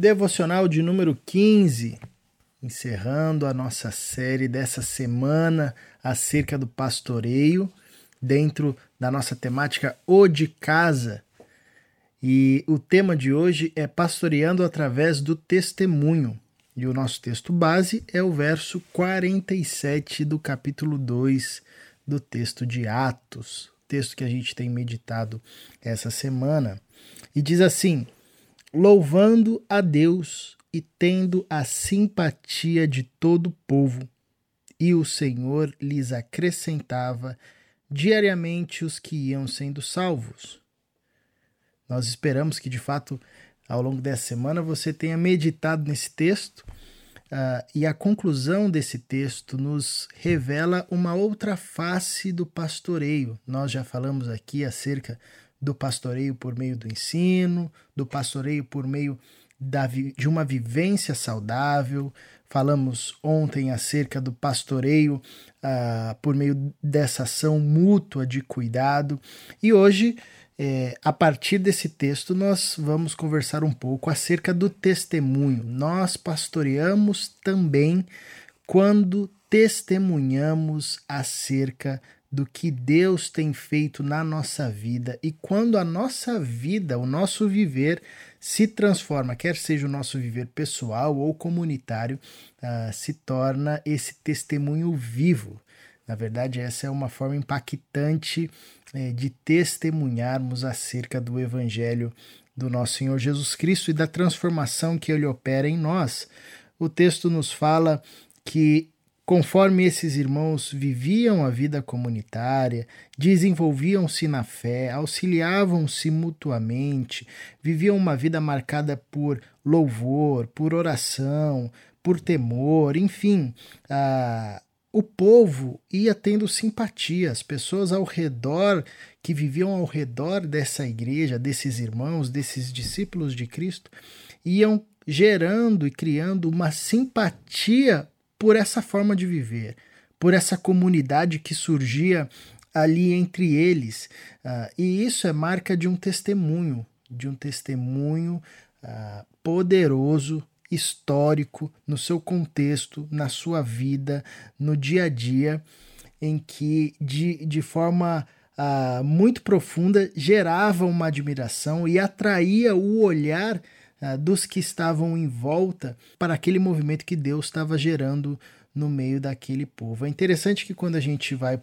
devocional de número 15, encerrando a nossa série dessa semana acerca do pastoreio, dentro da nossa temática O de Casa. E o tema de hoje é pastoreando através do testemunho. E o nosso texto base é o verso 47 do capítulo 2 do texto de Atos, texto que a gente tem meditado essa semana. E diz assim: louvando a Deus e tendo a simpatia de todo o povo. E o Senhor lhes acrescentava diariamente os que iam sendo salvos. Nós esperamos que, de fato, ao longo dessa semana você tenha meditado nesse texto. Uh, e a conclusão desse texto nos revela uma outra face do pastoreio. Nós já falamos aqui acerca do pastoreio por meio do ensino, do pastoreio por meio da, de uma vivência saudável. Falamos ontem acerca do pastoreio ah, por meio dessa ação mútua de cuidado. E hoje, é, a partir desse texto, nós vamos conversar um pouco acerca do testemunho. Nós pastoreamos também quando testemunhamos acerca do que Deus tem feito na nossa vida e quando a nossa vida, o nosso viver se transforma, quer seja o nosso viver pessoal ou comunitário, uh, se torna esse testemunho vivo. Na verdade, essa é uma forma impactante eh, de testemunharmos acerca do Evangelho do nosso Senhor Jesus Cristo e da transformação que ele opera em nós. O texto nos fala que Conforme esses irmãos viviam a vida comunitária, desenvolviam-se na fé, auxiliavam-se mutuamente, viviam uma vida marcada por louvor, por oração, por temor, enfim, ah, o povo ia tendo simpatia, as pessoas ao redor, que viviam ao redor dessa igreja, desses irmãos, desses discípulos de Cristo, iam gerando e criando uma simpatia por essa forma de viver, por essa comunidade que surgia ali entre eles. Uh, e isso é marca de um testemunho, de um testemunho uh, poderoso, histórico, no seu contexto, na sua vida, no dia a dia, em que de, de forma uh, muito profunda gerava uma admiração e atraía o olhar uh, dos que estavam em volta para aquele movimento que Deus estava gerando no meio daquele povo. É interessante que quando a gente vai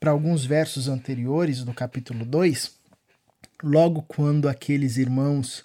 para alguns versos anteriores do capítulo 2, logo quando aqueles irmãos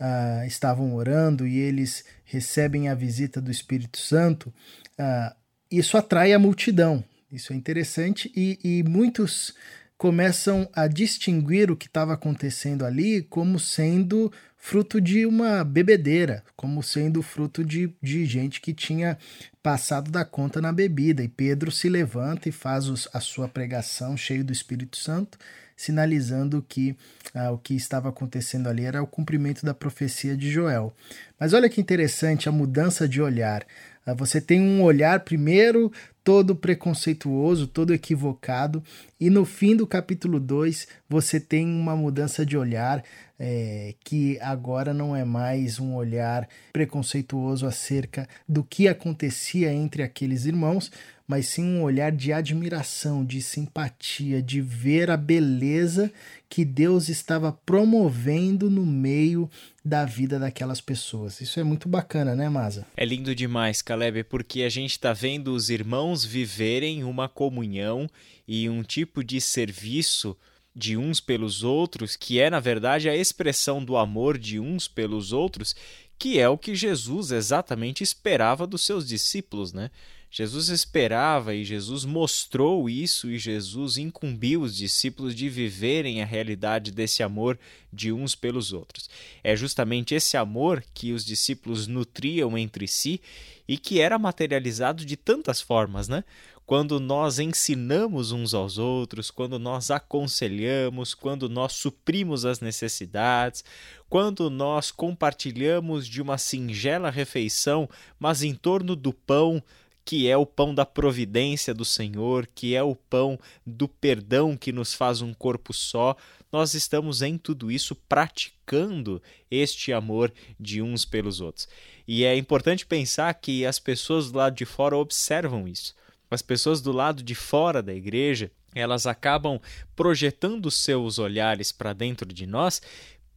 uh, estavam orando e eles recebem a visita do Espírito Santo, uh, isso atrai a multidão. Isso é interessante e, e muitos começam a distinguir o que estava acontecendo ali como sendo fruto de uma bebedeira, como sendo fruto de, de gente que tinha passado da conta na bebida. E Pedro se levanta e faz os, a sua pregação cheio do Espírito Santo, sinalizando que ah, o que estava acontecendo ali era o cumprimento da profecia de Joel. Mas olha que interessante a mudança de olhar. Ah, você tem um olhar primeiro todo preconceituoso, todo equivocado, e no fim do capítulo 2 você tem uma mudança de olhar é, que agora não é mais um olhar preconceituoso acerca do que acontecia entre aqueles irmãos, mas sim um olhar de admiração, de simpatia, de ver a beleza que Deus estava promovendo no meio da vida daquelas pessoas. Isso é muito bacana, né, Maza? É lindo demais, Caleb, porque a gente está vendo os irmãos viverem uma comunhão e um tipo de serviço de uns pelos outros, que é na verdade a expressão do amor de uns pelos outros, que é o que Jesus exatamente esperava dos seus discípulos, né? Jesus esperava e Jesus mostrou isso e Jesus incumbiu os discípulos de viverem a realidade desse amor de uns pelos outros. É justamente esse amor que os discípulos nutriam entre si e que era materializado de tantas formas, né? Quando nós ensinamos uns aos outros, quando nós aconselhamos, quando nós suprimos as necessidades, quando nós compartilhamos de uma singela refeição, mas em torno do pão que é o pão da providência do Senhor, que é o pão do perdão que nos faz um corpo só, nós estamos em tudo isso praticando este amor de uns pelos outros. E é importante pensar que as pessoas do lado de fora observam isso. As pessoas do lado de fora da igreja, elas acabam projetando seus olhares para dentro de nós,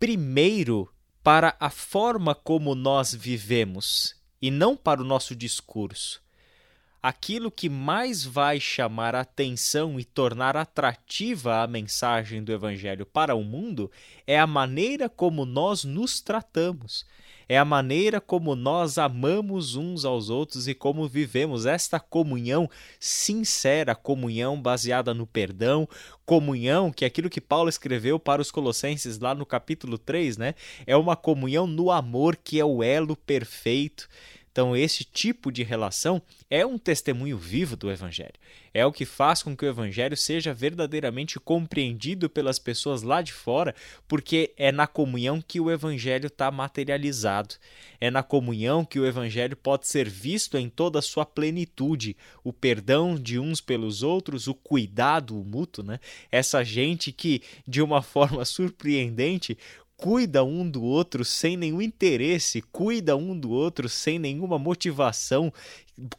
primeiro para a forma como nós vivemos e não para o nosso discurso aquilo que mais vai chamar a atenção e tornar atrativa a mensagem do Evangelho para o mundo é a maneira como nós nos tratamos, é a maneira como nós amamos uns aos outros e como vivemos esta comunhão sincera, comunhão baseada no perdão, comunhão, que é aquilo que Paulo escreveu para os Colossenses lá no capítulo 3, né? É uma comunhão no amor que é o elo perfeito. Então, esse tipo de relação é um testemunho vivo do Evangelho. É o que faz com que o Evangelho seja verdadeiramente compreendido pelas pessoas lá de fora, porque é na comunhão que o Evangelho está materializado. É na comunhão que o Evangelho pode ser visto em toda a sua plenitude. O perdão de uns pelos outros, o cuidado mútuo, né? Essa gente que, de uma forma surpreendente, cuida um do outro sem nenhum interesse, cuida um do outro sem nenhuma motivação,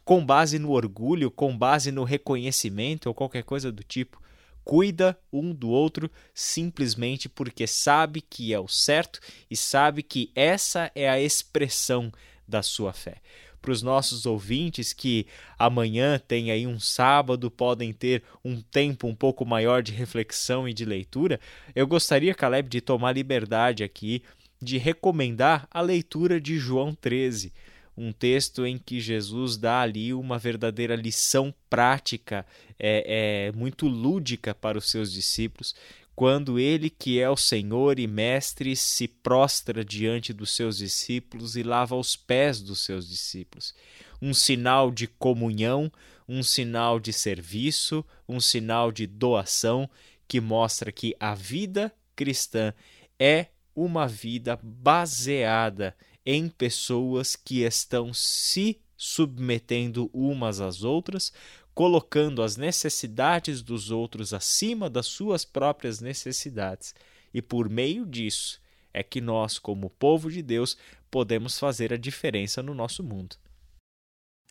com base no orgulho, com base no reconhecimento ou qualquer coisa do tipo. Cuida um do outro simplesmente porque sabe que é o certo e sabe que essa é a expressão da sua fé para os nossos ouvintes que amanhã tem aí um sábado, podem ter um tempo um pouco maior de reflexão e de leitura, eu gostaria, Caleb, de tomar liberdade aqui de recomendar a leitura de João 13, um texto em que Jesus dá ali uma verdadeira lição prática, é, é muito lúdica para os seus discípulos, quando ele, que é o Senhor e Mestre, se prostra diante dos seus discípulos e lava os pés dos seus discípulos. Um sinal de comunhão, um sinal de serviço, um sinal de doação que mostra que a vida cristã é uma vida baseada em pessoas que estão se submetendo umas às outras, colocando as necessidades dos outros acima das suas próprias necessidades. E por meio disso é que nós, como povo de Deus, podemos fazer a diferença no nosso mundo.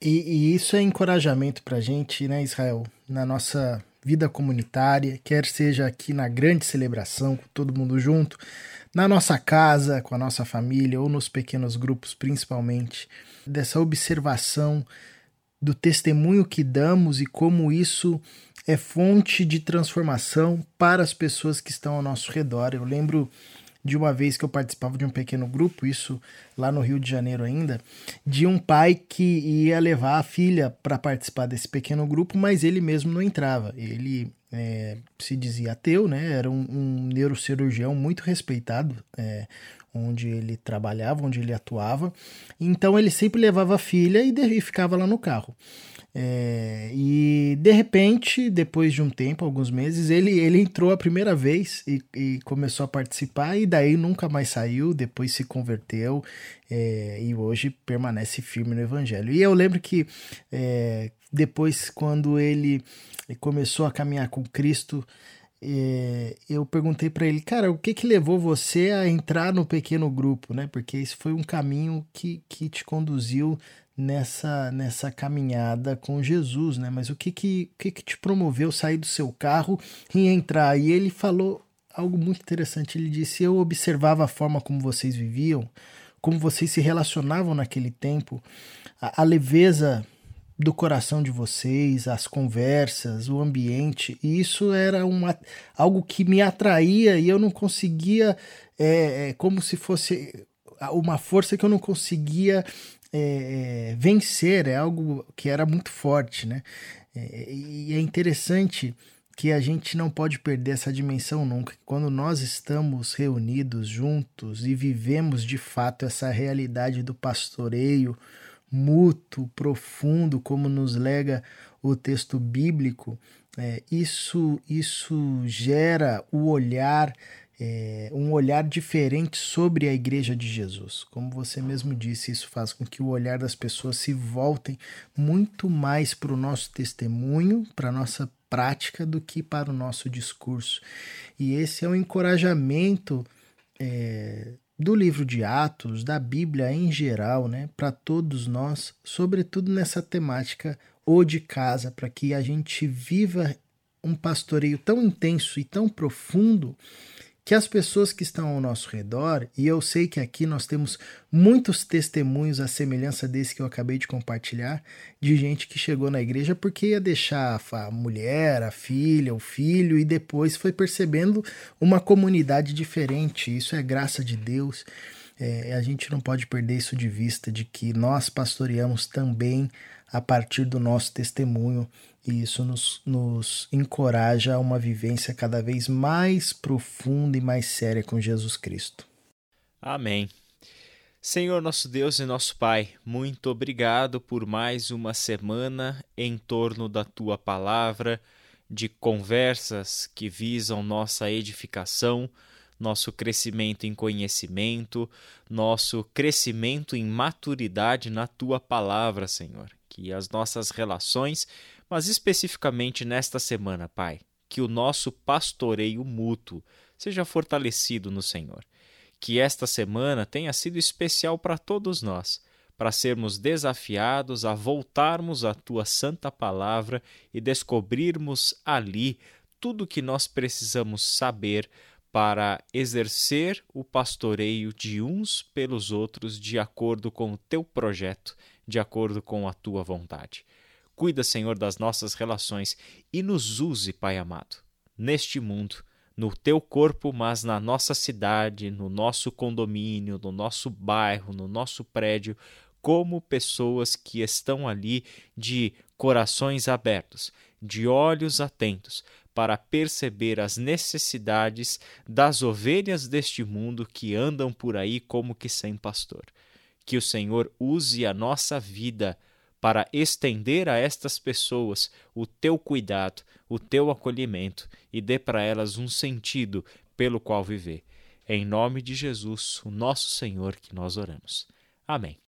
E, e isso é encorajamento para a gente, né, Israel, na nossa vida comunitária, quer seja aqui na grande celebração, com todo mundo junto, na nossa casa, com a nossa família, ou nos pequenos grupos, principalmente, dessa observação do testemunho que damos e como isso é fonte de transformação para as pessoas que estão ao nosso redor. Eu lembro de uma vez que eu participava de um pequeno grupo, isso lá no Rio de Janeiro ainda, de um pai que ia levar a filha para participar desse pequeno grupo, mas ele mesmo não entrava. Ele é, se dizia ateu, né? Era um, um neurocirurgião muito respeitado, é, onde ele trabalhava, onde ele atuava. Então ele sempre levava a filha e, e ficava lá no carro. É, e de repente, depois de um tempo, alguns meses, ele, ele entrou a primeira vez e, e começou a participar, e daí nunca mais saiu, depois se converteu é, e hoje permanece firme no Evangelho. E eu lembro que é, depois, quando ele começou a caminhar com Cristo, é, eu perguntei para ele, cara, o que que levou você a entrar no pequeno grupo, né? Porque esse foi um caminho que, que te conduziu nessa nessa caminhada com Jesus, né? Mas o que que, que que te promoveu sair do seu carro e entrar? E ele falou algo muito interessante. Ele disse: Eu observava a forma como vocês viviam, como vocês se relacionavam naquele tempo, a, a leveza do coração de vocês, as conversas, o ambiente. E isso era uma, algo que me atraía e eu não conseguia, é, é como se fosse uma força que eu não conseguia é, é, vencer, é algo que era muito forte, né? É, e é interessante que a gente não pode perder essa dimensão nunca. Quando nós estamos reunidos juntos e vivemos de fato essa realidade do pastoreio, mútuo, profundo, como nos lega o texto bíblico, é, isso, isso gera o olhar, é, um olhar diferente sobre a igreja de Jesus. Como você mesmo disse, isso faz com que o olhar das pessoas se voltem muito mais para o nosso testemunho, para a nossa prática do que para o nosso discurso. E esse é um encorajamento é, do livro de Atos, da Bíblia em geral, né, para todos nós, sobretudo nessa temática ou de casa, para que a gente viva um pastoreio tão intenso e tão profundo que as pessoas que estão ao nosso redor, e eu sei que aqui nós temos muitos testemunhos à semelhança desse que eu acabei de compartilhar, de gente que chegou na igreja porque ia deixar a mulher, a filha, o filho, e depois foi percebendo uma comunidade diferente. Isso é graça de Deus. É, a gente não pode perder isso de vista, de que nós pastoreamos também a partir do nosso testemunho e isso nos, nos encoraja a uma vivência cada vez mais profunda e mais séria com Jesus Cristo. Amém. Senhor nosso Deus e nosso Pai, muito obrigado por mais uma semana em torno da tua palavra, de conversas que visam nossa edificação, nosso crescimento em conhecimento, nosso crescimento em maturidade na tua palavra, Senhor. Que as nossas relações mas especificamente nesta semana, Pai, que o nosso pastoreio mútuo seja fortalecido no Senhor. Que esta semana tenha sido especial para todos nós, para sermos desafiados a voltarmos à tua santa palavra e descobrirmos ali tudo o que nós precisamos saber para exercer o pastoreio de uns pelos outros de acordo com o teu projeto, de acordo com a tua vontade. Cuida, Senhor, das nossas relações e nos use, Pai amado, neste mundo, no teu corpo, mas na nossa cidade, no nosso condomínio, no nosso bairro, no nosso prédio, como pessoas que estão ali de corações abertos, de olhos atentos, para perceber as necessidades das ovelhas deste mundo que andam por aí como que sem pastor. Que o Senhor use a nossa vida para estender a estas pessoas o teu cuidado, o teu acolhimento e dê para elas um sentido pelo qual viver. É em nome de Jesus, o nosso Senhor, que nós oramos. Amém.